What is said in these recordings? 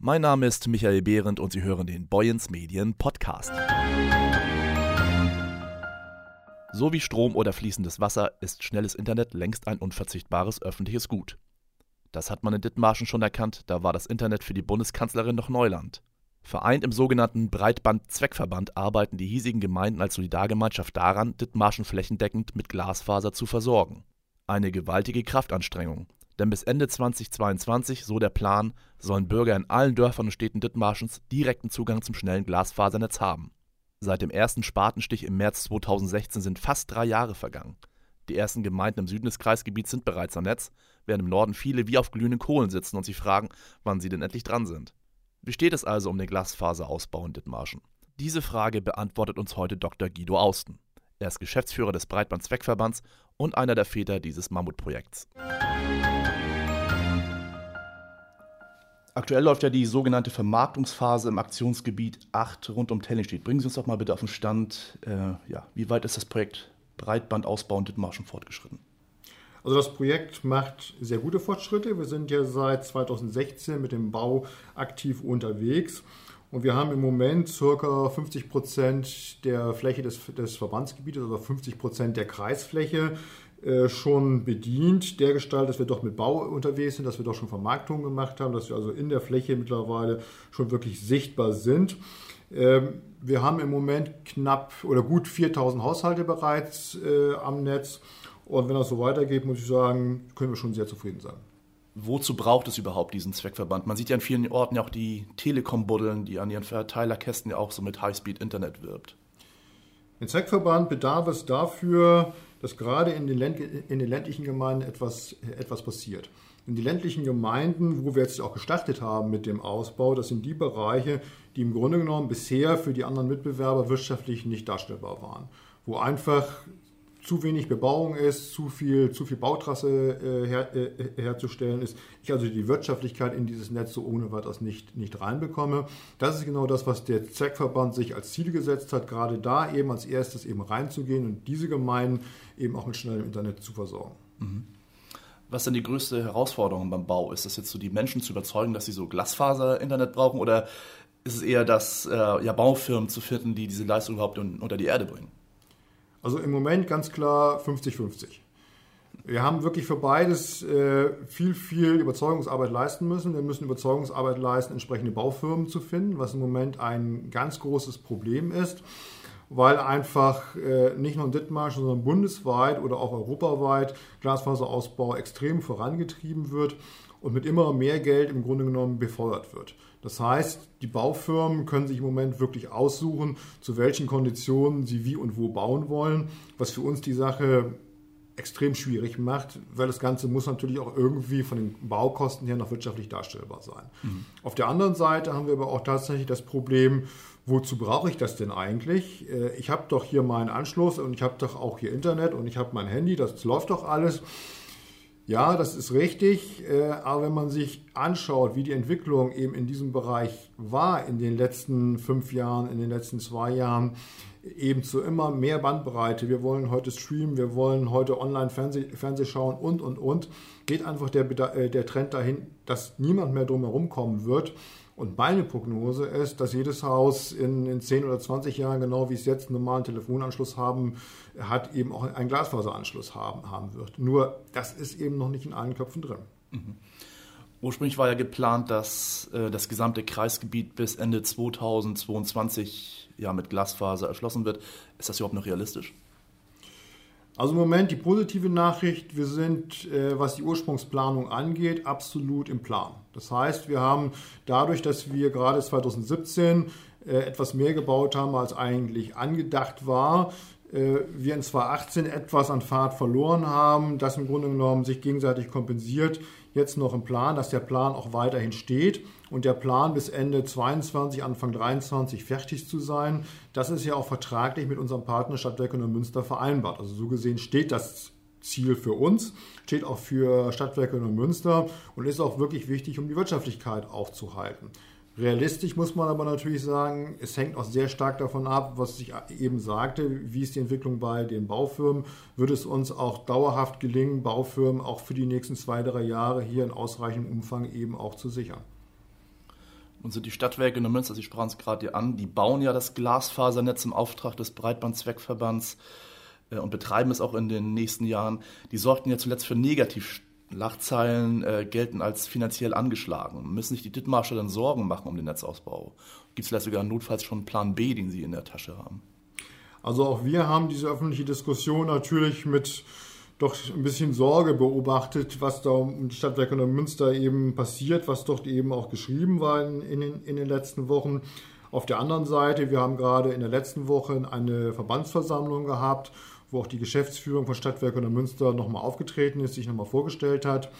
Mein Name ist Michael Behrendt und Sie hören den Boyens Medien Podcast. So wie Strom oder fließendes Wasser ist schnelles Internet längst ein unverzichtbares öffentliches Gut. Das hat man in Dithmarschen schon erkannt, da war das Internet für die Bundeskanzlerin noch Neuland. Vereint im sogenannten Breitband-Zweckverband arbeiten die hiesigen Gemeinden als Solidargemeinschaft daran, Dithmarschen flächendeckend mit Glasfaser zu versorgen. Eine gewaltige Kraftanstrengung, denn bis Ende 2022, so der Plan, sollen Bürger in allen Dörfern und Städten Dithmarschens direkten Zugang zum schnellen Glasfasernetz haben. Seit dem ersten Spatenstich im März 2016 sind fast drei Jahre vergangen. Die ersten Gemeinden im Süden des Kreisgebiets sind bereits am Netz, während im Norden viele wie auf glühenden Kohlen sitzen und sich fragen, wann sie denn endlich dran sind. Wie steht es also um den Glasfaserausbau in Dithmarschen? Diese Frage beantwortet uns heute Dr. Guido Austen. Er ist Geschäftsführer des Breitband-Zweckverbands und einer der Väter dieses Mammutprojekts. Aktuell läuft ja die sogenannte Vermarktungsphase im Aktionsgebiet 8 rund um Tellingstedt. Bringen Sie uns doch mal bitte auf den Stand, äh, ja, wie weit ist das Projekt Breitbandausbau in Dithmarschen fortgeschritten? Also das Projekt macht sehr gute Fortschritte. Wir sind ja seit 2016 mit dem Bau aktiv unterwegs und wir haben im Moment ca. 50 Prozent der Fläche des, des Verbandsgebietes, also 50 Prozent der Kreisfläche äh, schon bedient, der Gestalt, dass wir doch mit Bau unterwegs sind, dass wir doch schon Vermarktung gemacht haben, dass wir also in der Fläche mittlerweile schon wirklich sichtbar sind. Ähm, wir haben im Moment knapp oder gut 4000 Haushalte bereits äh, am Netz und wenn das so weitergeht, muss ich sagen, können wir schon sehr zufrieden sein. Wozu braucht es überhaupt diesen Zweckverband? Man sieht ja an vielen Orten ja auch die Telekom-Buddeln, die an ihren Verteilerkästen ja auch so mit Highspeed-Internet wirbt. Ein Zweckverband bedarf es dafür, dass gerade in den, in den ländlichen Gemeinden etwas, etwas passiert. In den ländlichen Gemeinden, wo wir jetzt auch gestartet haben mit dem Ausbau, das sind die Bereiche, die im Grunde genommen bisher für die anderen Mitbewerber wirtschaftlich nicht darstellbar waren. Wo einfach zu wenig Bebauung ist, zu viel, zu viel Bautrasse äh, her, äh, herzustellen ist. Ich also die Wirtschaftlichkeit in dieses Netz so ohne weiteres nicht, nicht reinbekomme. Das ist genau das, was der Zweckverband sich als Ziel gesetzt hat, gerade da eben als erstes eben reinzugehen und diese Gemeinden eben auch mit schnellem Internet zu versorgen. Mhm. Was denn die größte Herausforderung beim Bau? Ist das jetzt so, die Menschen zu überzeugen, dass sie so Glasfaser-Internet brauchen oder ist es eher das, äh, ja, Baufirmen zu finden, die diese Leistung überhaupt unter die Erde bringen? Also im Moment ganz klar 50-50. Wir haben wirklich für beides äh, viel, viel Überzeugungsarbeit leisten müssen. Wir müssen Überzeugungsarbeit leisten, entsprechende Baufirmen zu finden, was im Moment ein ganz großes Problem ist, weil einfach äh, nicht nur in Dithmarschen, sondern bundesweit oder auch europaweit Glasfaserausbau extrem vorangetrieben wird und mit immer mehr Geld im Grunde genommen befördert wird. Das heißt, die Baufirmen können sich im Moment wirklich aussuchen, zu welchen Konditionen sie wie und wo bauen wollen, was für uns die Sache extrem schwierig macht, weil das Ganze muss natürlich auch irgendwie von den Baukosten her noch wirtschaftlich darstellbar sein. Mhm. Auf der anderen Seite haben wir aber auch tatsächlich das Problem, wozu brauche ich das denn eigentlich? Äh, ich habe doch hier meinen Anschluss und ich habe doch auch hier Internet und ich habe mein Handy, das läuft doch alles. Ja, das ist richtig, äh, aber wenn man sich anschaut, wie die Entwicklung eben in diesem Bereich war in den letzten fünf Jahren, in den letzten zwei Jahren, eben zu immer mehr Bandbreite. Wir wollen heute streamen, wir wollen heute online Fernseh, Fernseh schauen und, und, und. Geht einfach der, äh, der Trend dahin, dass niemand mehr drumherum kommen wird. Und meine Prognose ist, dass jedes Haus in, in 10 oder 20 Jahren, genau wie es jetzt einen normalen Telefonanschluss haben, hat, eben auch einen Glasfaseranschluss haben, haben wird. Nur das ist eben noch nicht in allen Köpfen drin. Mhm. Ursprünglich war ja geplant, dass äh, das gesamte Kreisgebiet bis Ende 2022 ja, mit Glasfaser erschlossen wird. Ist das überhaupt noch realistisch? Also im Moment die positive Nachricht, wir sind, äh, was die Ursprungsplanung angeht, absolut im Plan. Das heißt, wir haben dadurch, dass wir gerade 2017 äh, etwas mehr gebaut haben, als eigentlich angedacht war, äh, wir in 2018 etwas an Fahrt verloren haben, das im Grunde genommen sich gegenseitig kompensiert, jetzt noch im Plan, dass der Plan auch weiterhin steht und der Plan bis Ende 22, Anfang 23 fertig zu sein, das ist ja auch vertraglich mit unserem Partner Stadtwerke Neumünster vereinbart. Also so gesehen steht das Ziel für uns, steht auch für Stadtwerke Neumünster und ist auch wirklich wichtig, um die Wirtschaftlichkeit aufzuhalten. Realistisch muss man aber natürlich sagen, es hängt auch sehr stark davon ab, was ich eben sagte, wie ist die Entwicklung bei den Baufirmen. Wird es uns auch dauerhaft gelingen, Baufirmen auch für die nächsten zwei, drei Jahre hier in ausreichendem Umfang eben auch zu sichern? Nun sind die Stadtwerke in Münster, Sie sprachen es gerade an, die bauen ja das Glasfasernetz im Auftrag des Breitbandzweckverbands äh, und betreiben es auch in den nächsten Jahren. Die sorgten ja zuletzt für Negativlachzeilen, äh, gelten als finanziell angeschlagen. Müssen sich die Dithmarscher dann Sorgen machen um den Netzausbau? Gibt es vielleicht sogar notfalls schon einen Plan B, den Sie in der Tasche haben? Also auch wir haben diese öffentliche Diskussion natürlich mit doch ein bisschen Sorge beobachtet, was da um die Stadtwerke Münster eben passiert, was dort eben auch geschrieben war in, den, in den letzten Wochen. Auf der anderen Seite, wir haben gerade in der letzten Woche eine Verbandsversammlung gehabt, wo auch die Geschäftsführung von Stadtwerke Münster nochmal aufgetreten ist, sich nochmal vorgestellt hat.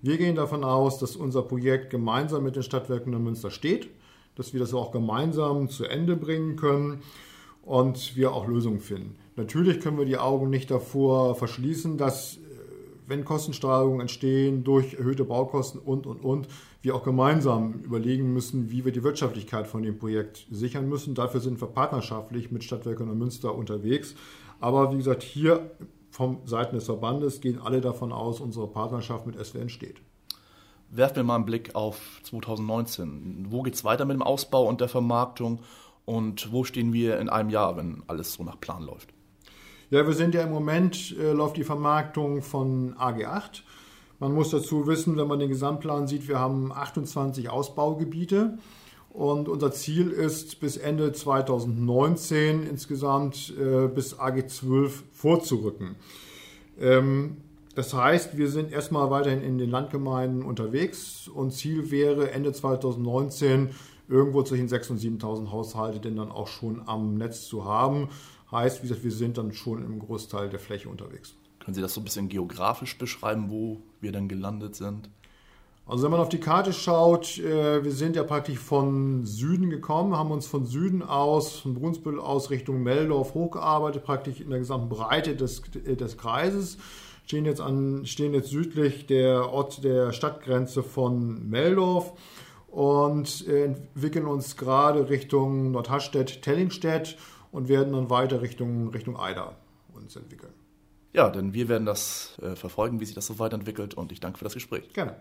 Wir gehen davon aus, dass unser Projekt gemeinsam mit den Stadtwerken Münster steht, dass wir das auch gemeinsam zu Ende bringen können und wir auch Lösungen finden. Natürlich können wir die Augen nicht davor verschließen, dass äh, wenn Kostensteigerungen entstehen durch erhöhte Baukosten und, und, und, wir auch gemeinsam überlegen müssen, wie wir die Wirtschaftlichkeit von dem Projekt sichern müssen. Dafür sind wir partnerschaftlich mit Stadtwerken und Münster unterwegs. Aber wie gesagt, hier vom Seiten des Verbandes gehen alle davon aus, unsere Partnerschaft mit SWN steht. Werfen wir mal einen Blick auf 2019. Wo geht es weiter mit dem Ausbau und der Vermarktung? Und wo stehen wir in einem Jahr, wenn alles so nach Plan läuft? Ja, wir sind ja im Moment, äh, läuft die Vermarktung von AG8. Man muss dazu wissen, wenn man den Gesamtplan sieht, wir haben 28 Ausbaugebiete. Und unser Ziel ist, bis Ende 2019 insgesamt äh, bis AG12 vorzurücken. Ähm, das heißt, wir sind erstmal weiterhin in den Landgemeinden unterwegs und Ziel wäre Ende 2019 irgendwo zwischen 6.000 und 7.000 Haushalte denn dann auch schon am Netz zu haben. Heißt, wie gesagt, wir sind dann schon im Großteil der Fläche unterwegs. Können Sie das so ein bisschen geografisch beschreiben, wo wir dann gelandet sind? Also wenn man auf die Karte schaut, äh, wir sind ja praktisch von Süden gekommen, haben uns von Süden aus, von Brunsbüttel aus Richtung Meldorf hochgearbeitet, praktisch in der gesamten Breite des, des Kreises. Stehen jetzt, an, stehen jetzt südlich der Ort der Stadtgrenze von Meldorf und äh, entwickeln uns gerade Richtung Nordhallstedt-Tellingstedt und werden dann weiter Richtung, Richtung Eider uns entwickeln. Ja, denn wir werden das äh, verfolgen, wie sich das so weiterentwickelt und ich danke für das Gespräch. Gerne.